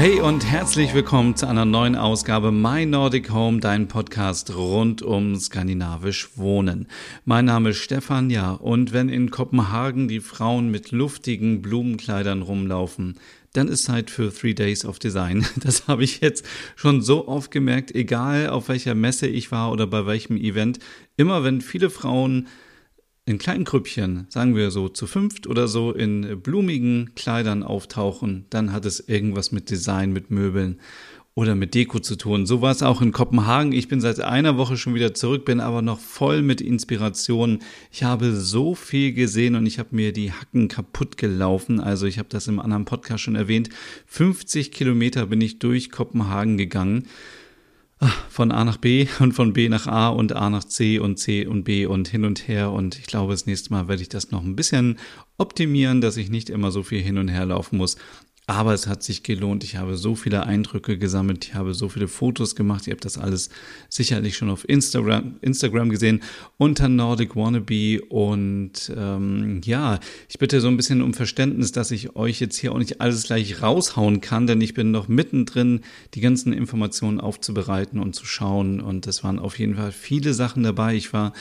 Hey und herzlich willkommen zu einer neuen Ausgabe My Nordic Home, dein Podcast rund um skandinavisch Wohnen. Mein Name ist Stefan, ja, und wenn in Kopenhagen die Frauen mit luftigen Blumenkleidern rumlaufen, dann ist Zeit für Three Days of Design. Das habe ich jetzt schon so oft gemerkt, egal auf welcher Messe ich war oder bei welchem Event. Immer wenn viele Frauen in kleinen Grüppchen, sagen wir so zu fünft oder so, in blumigen Kleidern auftauchen, dann hat es irgendwas mit Design, mit Möbeln oder mit Deko zu tun. So war es auch in Kopenhagen. Ich bin seit einer Woche schon wieder zurück, bin aber noch voll mit Inspiration. Ich habe so viel gesehen und ich habe mir die Hacken kaputt gelaufen. Also ich habe das im anderen Podcast schon erwähnt. 50 Kilometer bin ich durch Kopenhagen gegangen von A nach B und von B nach A und A nach C und C und B und hin und her. Und ich glaube, das nächste Mal werde ich das noch ein bisschen optimieren, dass ich nicht immer so viel hin und her laufen muss. Aber es hat sich gelohnt. Ich habe so viele Eindrücke gesammelt. Ich habe so viele Fotos gemacht. Ihr habt das alles sicherlich schon auf Instagram, Instagram gesehen unter Nordic Wannabe. Und ähm, ja, ich bitte so ein bisschen um Verständnis, dass ich euch jetzt hier auch nicht alles gleich raushauen kann, denn ich bin noch mittendrin, die ganzen Informationen aufzubereiten und zu schauen. Und es waren auf jeden Fall viele Sachen dabei. Ich war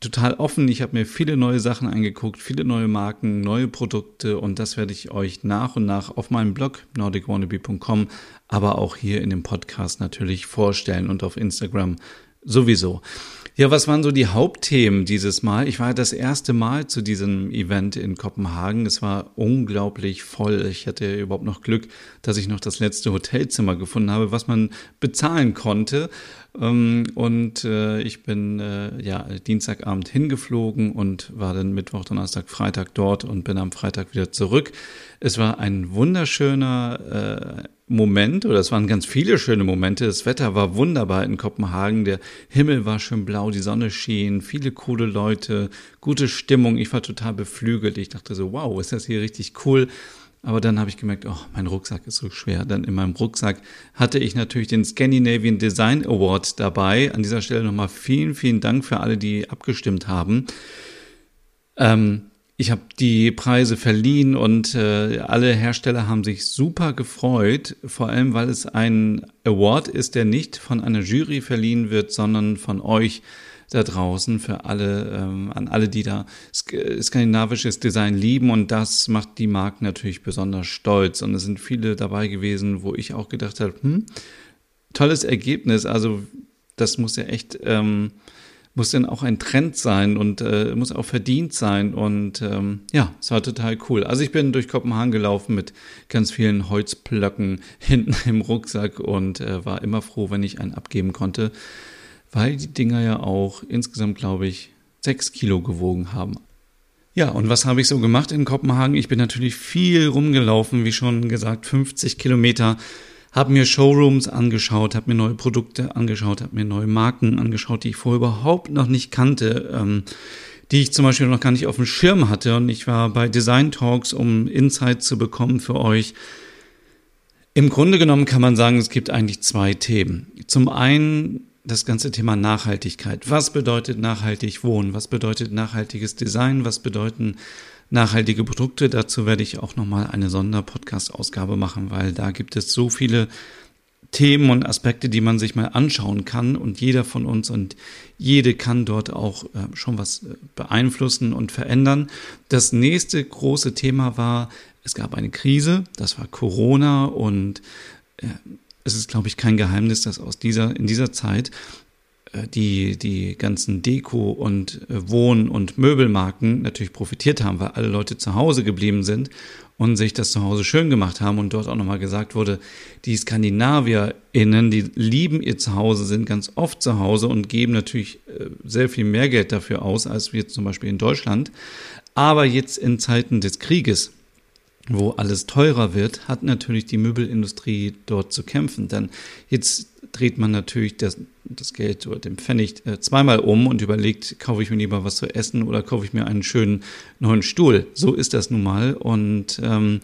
total offen. Ich habe mir viele neue Sachen angeguckt, viele neue Marken, neue Produkte und das werde ich euch nach und nach auf meinem Blog nordicwannabe.com, aber auch hier in dem Podcast natürlich vorstellen und auf Instagram sowieso. Ja, was waren so die Hauptthemen dieses Mal? Ich war das erste Mal zu diesem Event in Kopenhagen. Es war unglaublich voll. Ich hatte überhaupt noch Glück, dass ich noch das letzte Hotelzimmer gefunden habe, was man bezahlen konnte. Ähm, und äh, ich bin äh, ja Dienstagabend hingeflogen und war dann Mittwoch, Donnerstag, Freitag dort und bin am Freitag wieder zurück. Es war ein wunderschöner äh, Moment, oder es waren ganz viele schöne Momente. Das Wetter war wunderbar in Kopenhagen. Der Himmel war schön blau, die Sonne schien, viele coole Leute, gute Stimmung. Ich war total beflügelt. Ich dachte so, wow, ist das hier richtig cool. Aber dann habe ich gemerkt, oh, mein Rucksack ist so schwer. Dann in meinem Rucksack hatte ich natürlich den Scandinavian Design Award dabei. An dieser Stelle nochmal vielen, vielen Dank für alle, die abgestimmt haben. Ähm, ich habe die Preise verliehen und äh, alle Hersteller haben sich super gefreut, vor allem weil es ein Award ist, der nicht von einer Jury verliehen wird, sondern von euch da draußen für alle, ähm, an alle, die da skandinavisches Design lieben und das macht die Marken natürlich besonders stolz und es sind viele dabei gewesen, wo ich auch gedacht habe, hm, tolles Ergebnis, also das muss ja echt ähm, muss dann auch ein Trend sein und äh, muss auch verdient sein. Und ähm, ja, es war total cool. Also ich bin durch Kopenhagen gelaufen mit ganz vielen Holzplöcken hinten im Rucksack und äh, war immer froh, wenn ich einen abgeben konnte, weil die Dinger ja auch insgesamt, glaube ich, sechs Kilo gewogen haben. Ja, und was habe ich so gemacht in Kopenhagen? Ich bin natürlich viel rumgelaufen, wie schon gesagt, 50 Kilometer habe mir Showrooms angeschaut, habe mir neue Produkte angeschaut, habe mir neue Marken angeschaut, die ich vorher überhaupt noch nicht kannte, ähm, die ich zum Beispiel noch gar nicht auf dem Schirm hatte. Und ich war bei Design Talks, um Insights zu bekommen für euch. Im Grunde genommen kann man sagen, es gibt eigentlich zwei Themen. Zum einen das ganze Thema Nachhaltigkeit. Was bedeutet nachhaltig wohnen? Was bedeutet nachhaltiges Design? Was bedeuten nachhaltige Produkte. Dazu werde ich auch nochmal eine Sonderpodcast-Ausgabe machen, weil da gibt es so viele Themen und Aspekte, die man sich mal anschauen kann und jeder von uns und jede kann dort auch äh, schon was äh, beeinflussen und verändern. Das nächste große Thema war, es gab eine Krise, das war Corona und äh, es ist, glaube ich, kein Geheimnis, dass aus dieser, in dieser Zeit äh, die, die ganzen Deko- und äh, Wohn- und Möbelmarken natürlich profitiert haben, weil alle Leute zu Hause geblieben sind und sich das zu Hause schön gemacht haben und dort auch nochmal gesagt wurde, die SkandinavierInnen, die lieben ihr Zuhause, sind ganz oft zu Hause und geben natürlich äh, sehr viel mehr Geld dafür aus, als wir zum Beispiel in Deutschland. Aber jetzt in Zeiten des Krieges, wo alles teurer wird, hat natürlich die Möbelindustrie dort zu kämpfen. Denn jetzt dreht man natürlich das, das Geld oder den Pfennig äh, zweimal um und überlegt, kaufe ich mir lieber was zu essen oder kaufe ich mir einen schönen neuen Stuhl. So ist das nun mal. Und ähm,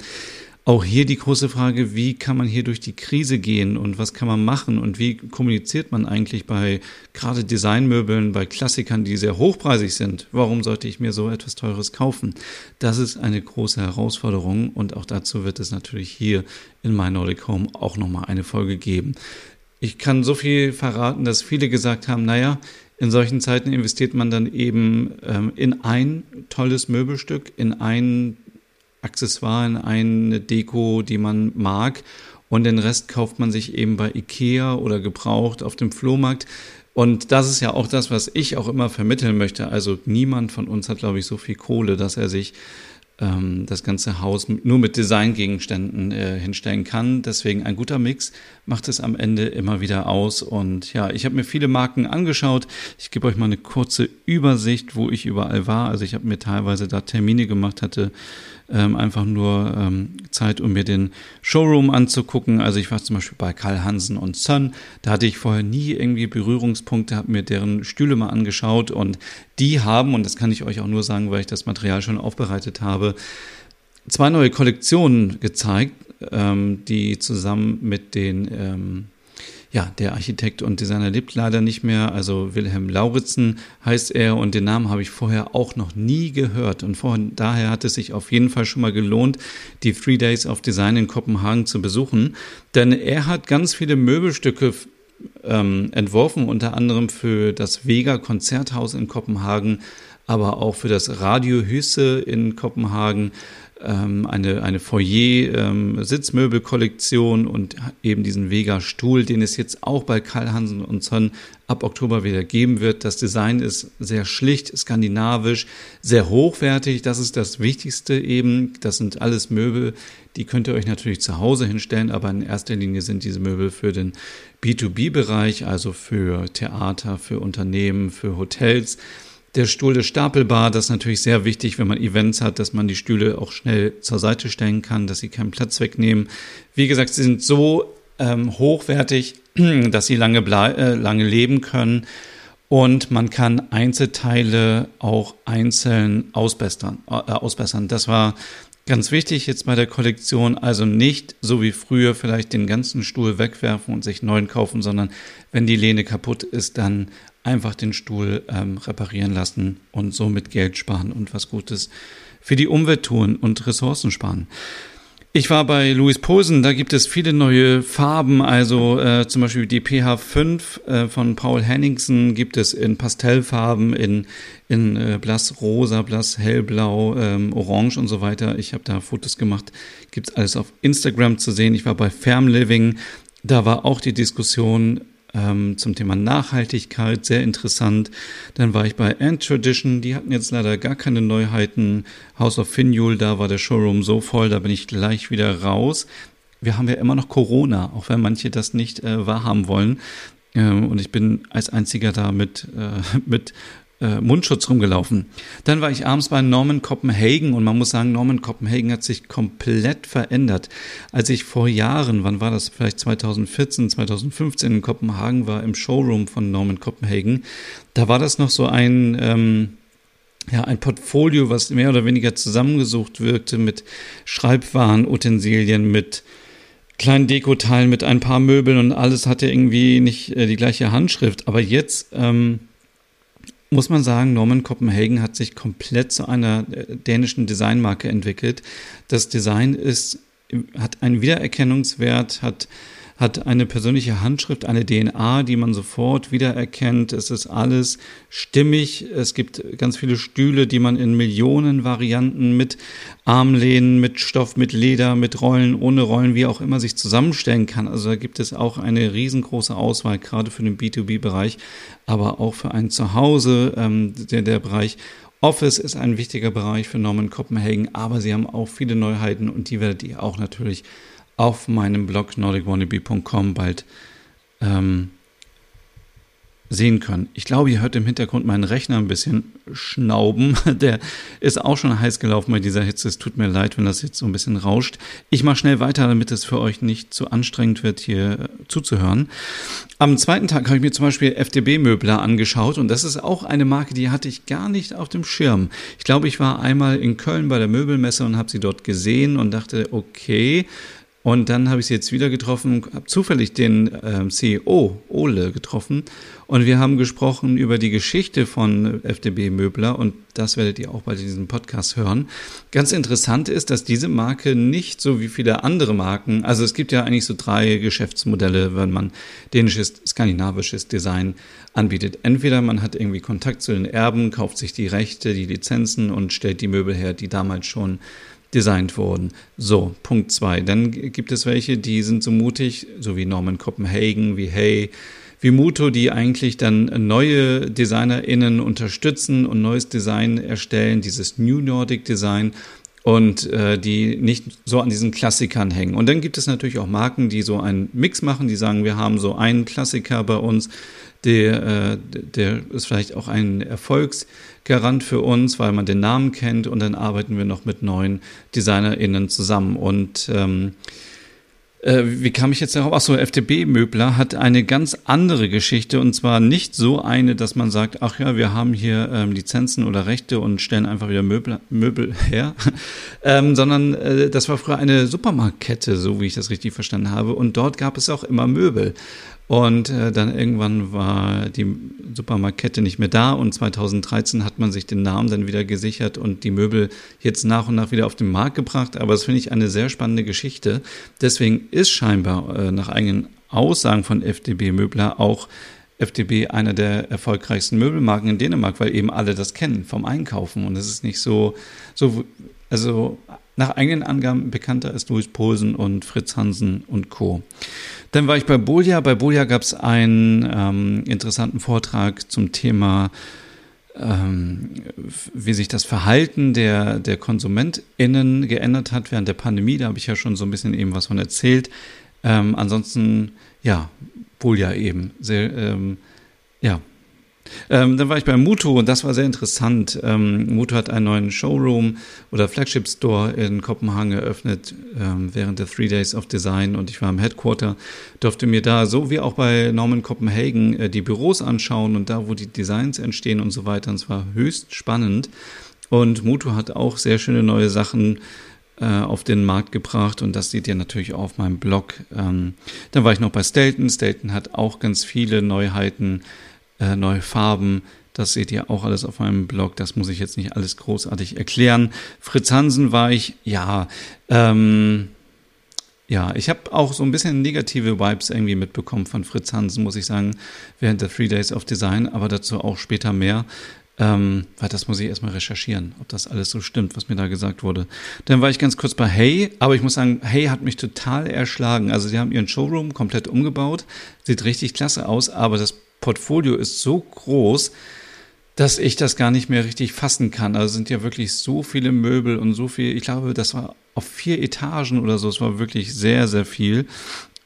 auch hier die große Frage, wie kann man hier durch die Krise gehen und was kann man machen und wie kommuniziert man eigentlich bei gerade Designmöbeln, bei Klassikern, die sehr hochpreisig sind? Warum sollte ich mir so etwas Teures kaufen? Das ist eine große Herausforderung und auch dazu wird es natürlich hier in My Nordic Home auch nochmal eine Folge geben. Ich kann so viel verraten, dass viele gesagt haben, naja, in solchen Zeiten investiert man dann eben ähm, in ein tolles Möbelstück, in ein Accessoire, eine Deko, die man mag. Und den Rest kauft man sich eben bei Ikea oder gebraucht auf dem Flohmarkt. Und das ist ja auch das, was ich auch immer vermitteln möchte. Also niemand von uns hat, glaube ich, so viel Kohle, dass er sich ähm, das ganze Haus nur mit Designgegenständen äh, hinstellen kann. Deswegen ein guter Mix macht es am Ende immer wieder aus. Und ja, ich habe mir viele Marken angeschaut. Ich gebe euch mal eine kurze Übersicht, wo ich überall war. Also ich habe mir teilweise da Termine gemacht, hatte ähm, einfach nur ähm, Zeit, um mir den Showroom anzugucken. Also ich war zum Beispiel bei Karl Hansen und Son. Da hatte ich vorher nie irgendwie Berührungspunkte, habe mir deren Stühle mal angeschaut und die haben, und das kann ich euch auch nur sagen, weil ich das Material schon aufbereitet habe, zwei neue Kollektionen gezeigt, ähm, die zusammen mit den ähm, ja, der Architekt und Designer lebt leider nicht mehr. Also Wilhelm Lauritzen heißt er und den Namen habe ich vorher auch noch nie gehört. Und von daher hat es sich auf jeden Fall schon mal gelohnt, die Three Days of Design in Kopenhagen zu besuchen. Denn er hat ganz viele Möbelstücke ähm, entworfen, unter anderem für das Vega Konzerthaus in Kopenhagen, aber auch für das Radio Hüsse in Kopenhagen ähm, eine, eine Foyer-Sitzmöbelkollektion ähm, und eben diesen Vega-Stuhl, den es jetzt auch bei Karl Hansen und Son ab Oktober wieder geben wird. Das Design ist sehr schlicht, skandinavisch, sehr hochwertig. Das ist das Wichtigste eben. Das sind alles Möbel, die könnt ihr euch natürlich zu Hause hinstellen, aber in erster Linie sind diese Möbel für den B2B-Bereich, also für Theater, für Unternehmen, für Hotels. Der Stuhl ist stapelbar, das ist natürlich sehr wichtig, wenn man Events hat, dass man die Stühle auch schnell zur Seite stellen kann, dass sie keinen Platz wegnehmen. Wie gesagt, sie sind so ähm, hochwertig, dass sie lange, äh, lange leben können. Und man kann Einzelteile auch einzeln ausbessern. Äh, ausbessern. Das war ganz wichtig jetzt bei der Kollektion. Also nicht so wie früher vielleicht den ganzen Stuhl wegwerfen und sich neuen kaufen, sondern wenn die Lehne kaputt ist, dann einfach den Stuhl ähm, reparieren lassen und somit Geld sparen und was Gutes für die Umwelt tun und Ressourcen sparen. Ich war bei Louis Posen, da gibt es viele neue Farben, also äh, zum Beispiel die PH5 äh, von Paul Henningsen gibt es in Pastellfarben, in, in äh, blass rosa, blass hellblau, ähm, orange und so weiter. Ich habe da Fotos gemacht, gibt's alles auf Instagram zu sehen. Ich war bei Farm Living, da war auch die Diskussion, ähm, zum Thema Nachhaltigkeit, sehr interessant. Dann war ich bei Ant Tradition, die hatten jetzt leider gar keine Neuheiten. House of Finjul, da war der Showroom so voll, da bin ich gleich wieder raus. Wir haben ja immer noch Corona, auch wenn manche das nicht äh, wahrhaben wollen. Ähm, und ich bin als einziger da mit, äh, mit äh, Mundschutz rumgelaufen. Dann war ich abends bei Norman Copenhagen und man muss sagen, Norman Copenhagen hat sich komplett verändert. Als ich vor Jahren, wann war das, vielleicht 2014, 2015 in Kopenhagen war, im Showroom von Norman Copenhagen, da war das noch so ein, ähm, ja, ein Portfolio, was mehr oder weniger zusammengesucht wirkte mit Schreibwaren, Utensilien, mit kleinen Dekoteilen, mit ein paar Möbeln und alles hatte irgendwie nicht äh, die gleiche Handschrift. Aber jetzt ähm, muss man sagen, Norman Copenhagen hat sich komplett zu einer äh, dänischen Designmarke entwickelt. Das Design ist, hat einen Wiedererkennungswert, hat hat eine persönliche Handschrift, eine DNA, die man sofort wiedererkennt. Es ist alles stimmig. Es gibt ganz viele Stühle, die man in Millionen Varianten mit Armlehnen, mit Stoff, mit Leder, mit Rollen, ohne Rollen, wie auch immer sich zusammenstellen kann. Also da gibt es auch eine riesengroße Auswahl, gerade für den B2B-Bereich, aber auch für ein Zuhause, ähm, der, der Bereich Office ist ein wichtiger Bereich für Norman Copenhagen, aber sie haben auch viele Neuheiten und die werdet ihr auch natürlich auf meinem Blog nordicwannabe.com bald ähm, sehen können. Ich glaube, ihr hört im Hintergrund meinen Rechner ein bisschen schnauben. Der ist auch schon heiß gelaufen bei dieser Hitze. Es tut mir leid, wenn das jetzt so ein bisschen rauscht. Ich mache schnell weiter, damit es für euch nicht zu anstrengend wird, hier zuzuhören. Am zweiten Tag habe ich mir zum Beispiel FDB-Möbler angeschaut und das ist auch eine Marke, die hatte ich gar nicht auf dem Schirm. Ich glaube, ich war einmal in Köln bei der Möbelmesse und habe sie dort gesehen und dachte, okay, und dann habe ich sie jetzt wieder getroffen, habe zufällig den ähm, CEO Ole getroffen und wir haben gesprochen über die Geschichte von FDB Möbler und das werdet ihr auch bei diesem Podcast hören. Ganz interessant ist, dass diese Marke nicht so wie viele andere Marken, also es gibt ja eigentlich so drei Geschäftsmodelle, wenn man dänisches, skandinavisches Design anbietet. Entweder man hat irgendwie Kontakt zu den Erben, kauft sich die Rechte, die Lizenzen und stellt die Möbel her, die damals schon designt wurden. So, Punkt zwei. Dann gibt es welche, die sind so mutig, so wie Norman Copenhagen, wie Hay, wie Muto, die eigentlich dann neue DesignerInnen unterstützen und neues Design erstellen, dieses New Nordic Design und äh, die nicht so an diesen Klassikern hängen. Und dann gibt es natürlich auch Marken, die so einen Mix machen, die sagen, wir haben so einen Klassiker bei uns, der, äh, der ist vielleicht auch ein Erfolgsgarant für uns, weil man den Namen kennt und dann arbeiten wir noch mit neuen DesignerInnen zusammen. Und ähm, äh, wie kam ich jetzt darauf? Achso, FDB-Möbler hat eine ganz andere Geschichte und zwar nicht so eine, dass man sagt, ach ja, wir haben hier ähm, Lizenzen oder Rechte und stellen einfach wieder Möbel, Möbel her, ähm, sondern äh, das war früher eine Supermarktkette, so wie ich das richtig verstanden habe und dort gab es auch immer Möbel. Und äh, dann irgendwann war die Supermarktkette nicht mehr da und 2013 hat man sich den Namen dann wieder gesichert und die Möbel jetzt nach und nach wieder auf den Markt gebracht. Aber das finde ich eine sehr spannende Geschichte. Deswegen ist scheinbar äh, nach eigenen Aussagen von FDB Möbler auch FDB einer der erfolgreichsten Möbelmarken in Dänemark, weil eben alle das kennen vom Einkaufen. Und es ist nicht so, so, also nach eigenen Angaben bekannter als Louis Posen und Fritz Hansen und Co. Dann war ich bei Bolia. Bei Bolia gab es einen ähm, interessanten Vortrag zum Thema, ähm, wie sich das Verhalten der, der KonsumentInnen geändert hat während der Pandemie. Da habe ich ja schon so ein bisschen eben was von erzählt. Ähm, ansonsten, ja, Bolia eben. Sehr, ähm, ja, ähm, dann war ich bei Muto und das war sehr interessant. Ähm, Muto hat einen neuen Showroom oder Flagship Store in Kopenhagen eröffnet ähm, während der Three Days of Design und ich war im Headquarter, durfte mir da so wie auch bei Norman Copenhagen äh, die Büros anschauen und da, wo die Designs entstehen und so weiter. Und es war höchst spannend. Und Muto hat auch sehr schöne neue Sachen äh, auf den Markt gebracht und das seht ihr natürlich auch auf meinem Blog. Ähm, dann war ich noch bei Stelton. Stelton hat auch ganz viele Neuheiten äh, neue Farben. Das seht ihr auch alles auf meinem Blog. Das muss ich jetzt nicht alles großartig erklären. Fritz Hansen war ich, ja, ähm, ja, ich habe auch so ein bisschen negative Vibes irgendwie mitbekommen von Fritz Hansen, muss ich sagen, während der Three Days of Design, aber dazu auch später mehr. Ähm, weil das muss ich erstmal recherchieren, ob das alles so stimmt, was mir da gesagt wurde. Dann war ich ganz kurz bei Hey, aber ich muss sagen, Hey hat mich total erschlagen. Also sie haben ihren Showroom komplett umgebaut, sieht richtig klasse aus, aber das Portfolio ist so groß, dass ich das gar nicht mehr richtig fassen kann. Also sind ja wirklich so viele Möbel und so viel, ich glaube, das war auf vier Etagen oder so, es war wirklich sehr, sehr viel.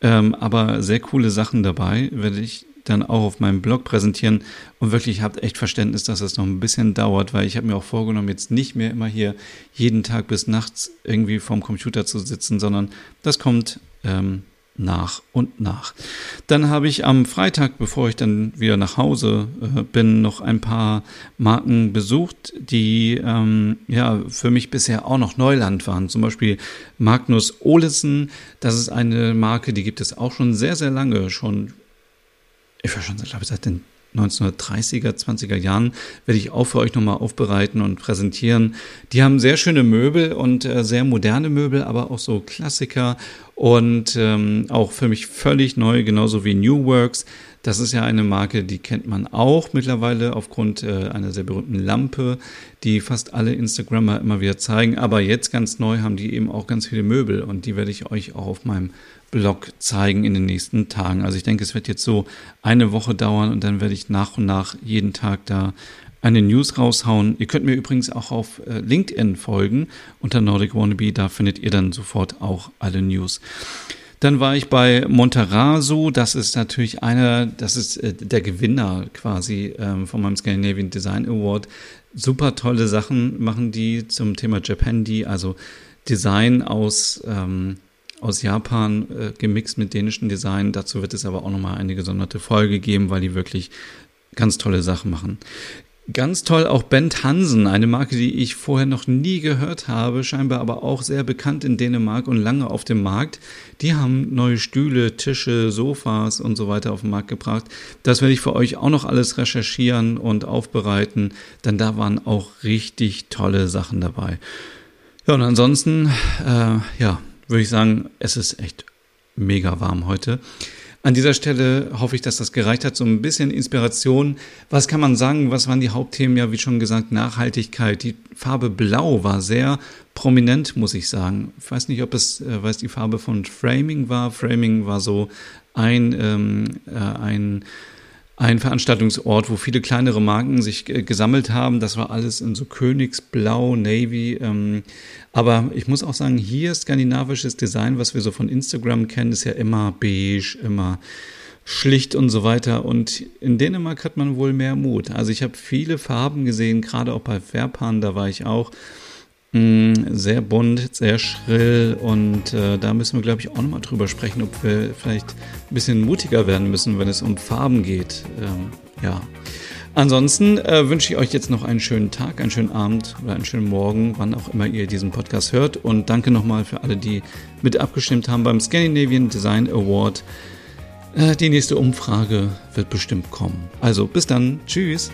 Ähm, aber sehr coole Sachen dabei, werde ich dann auch auf meinem Blog präsentieren und wirklich habt echt Verständnis, dass das noch ein bisschen dauert, weil ich habe mir auch vorgenommen, jetzt nicht mehr immer hier jeden Tag bis nachts irgendwie vorm Computer zu sitzen, sondern das kommt ähm, nach und nach. Dann habe ich am Freitag, bevor ich dann wieder nach Hause äh, bin, noch ein paar Marken besucht, die ähm, ja für mich bisher auch noch Neuland waren. Zum Beispiel Magnus Olesen. Das ist eine Marke, die gibt es auch schon sehr, sehr lange, schon, ich war schon, glaube ich, seit den 1930er, 20er Jahren werde ich auch für euch nochmal aufbereiten und präsentieren. Die haben sehr schöne Möbel und äh, sehr moderne Möbel, aber auch so Klassiker und ähm, auch für mich völlig neu, genauso wie New Works. Das ist ja eine Marke, die kennt man auch mittlerweile aufgrund äh, einer sehr berühmten Lampe, die fast alle Instagrammer immer wieder zeigen. Aber jetzt ganz neu haben die eben auch ganz viele Möbel und die werde ich euch auch auf meinem Blog zeigen in den nächsten Tagen. Also ich denke, es wird jetzt so eine Woche dauern und dann werde ich nach und nach jeden Tag da eine News raushauen. Ihr könnt mir übrigens auch auf äh, LinkedIn folgen unter Nordic Wannabe, da findet ihr dann sofort auch alle News. Dann war ich bei Monterasu. Das ist natürlich einer, das ist äh, der Gewinner quasi ähm, von meinem Scandinavian Design Award. Super tolle Sachen machen die zum Thema Japandi, also Design aus, ähm, aus Japan äh, gemixt mit dänischen Design. Dazu wird es aber auch nochmal eine gesonderte Folge geben, weil die wirklich ganz tolle Sachen machen. Ganz toll auch Bent Hansen, eine Marke, die ich vorher noch nie gehört habe, scheinbar aber auch sehr bekannt in Dänemark und lange auf dem Markt. Die haben neue Stühle, Tische, Sofas und so weiter auf den Markt gebracht. Das werde ich für euch auch noch alles recherchieren und aufbereiten, denn da waren auch richtig tolle Sachen dabei. Ja, und ansonsten, äh, ja, würde ich sagen, es ist echt mega warm heute. An dieser Stelle hoffe ich, dass das gereicht hat, so ein bisschen Inspiration. Was kann man sagen? Was waren die Hauptthemen? Ja, wie schon gesagt, Nachhaltigkeit. Die Farbe Blau war sehr prominent, muss ich sagen. Ich weiß nicht, ob es, äh, weiß die Farbe von Framing war. Framing war so ein, ähm, äh, ein ein Veranstaltungsort, wo viele kleinere Marken sich äh, gesammelt haben. Das war alles in so Königsblau, Navy. Ähm, aber ich muss auch sagen, hier skandinavisches Design, was wir so von Instagram kennen, ist ja immer beige, immer schlicht und so weiter. Und in Dänemark hat man wohl mehr Mut. Also ich habe viele Farben gesehen, gerade auch bei Verpan, da war ich auch. Mm, sehr bunt, sehr schrill und äh, da müssen wir, glaube ich, auch nochmal drüber sprechen, ob wir vielleicht ein bisschen mutiger werden müssen, wenn es um Farben geht. Ähm, ja. Ansonsten äh, wünsche ich euch jetzt noch einen schönen Tag, einen schönen Abend oder einen schönen Morgen, wann auch immer ihr diesen Podcast hört. Und danke nochmal für alle, die mit abgestimmt haben beim Scandinavian Design Award. Äh, die nächste Umfrage wird bestimmt kommen. Also bis dann. Tschüss.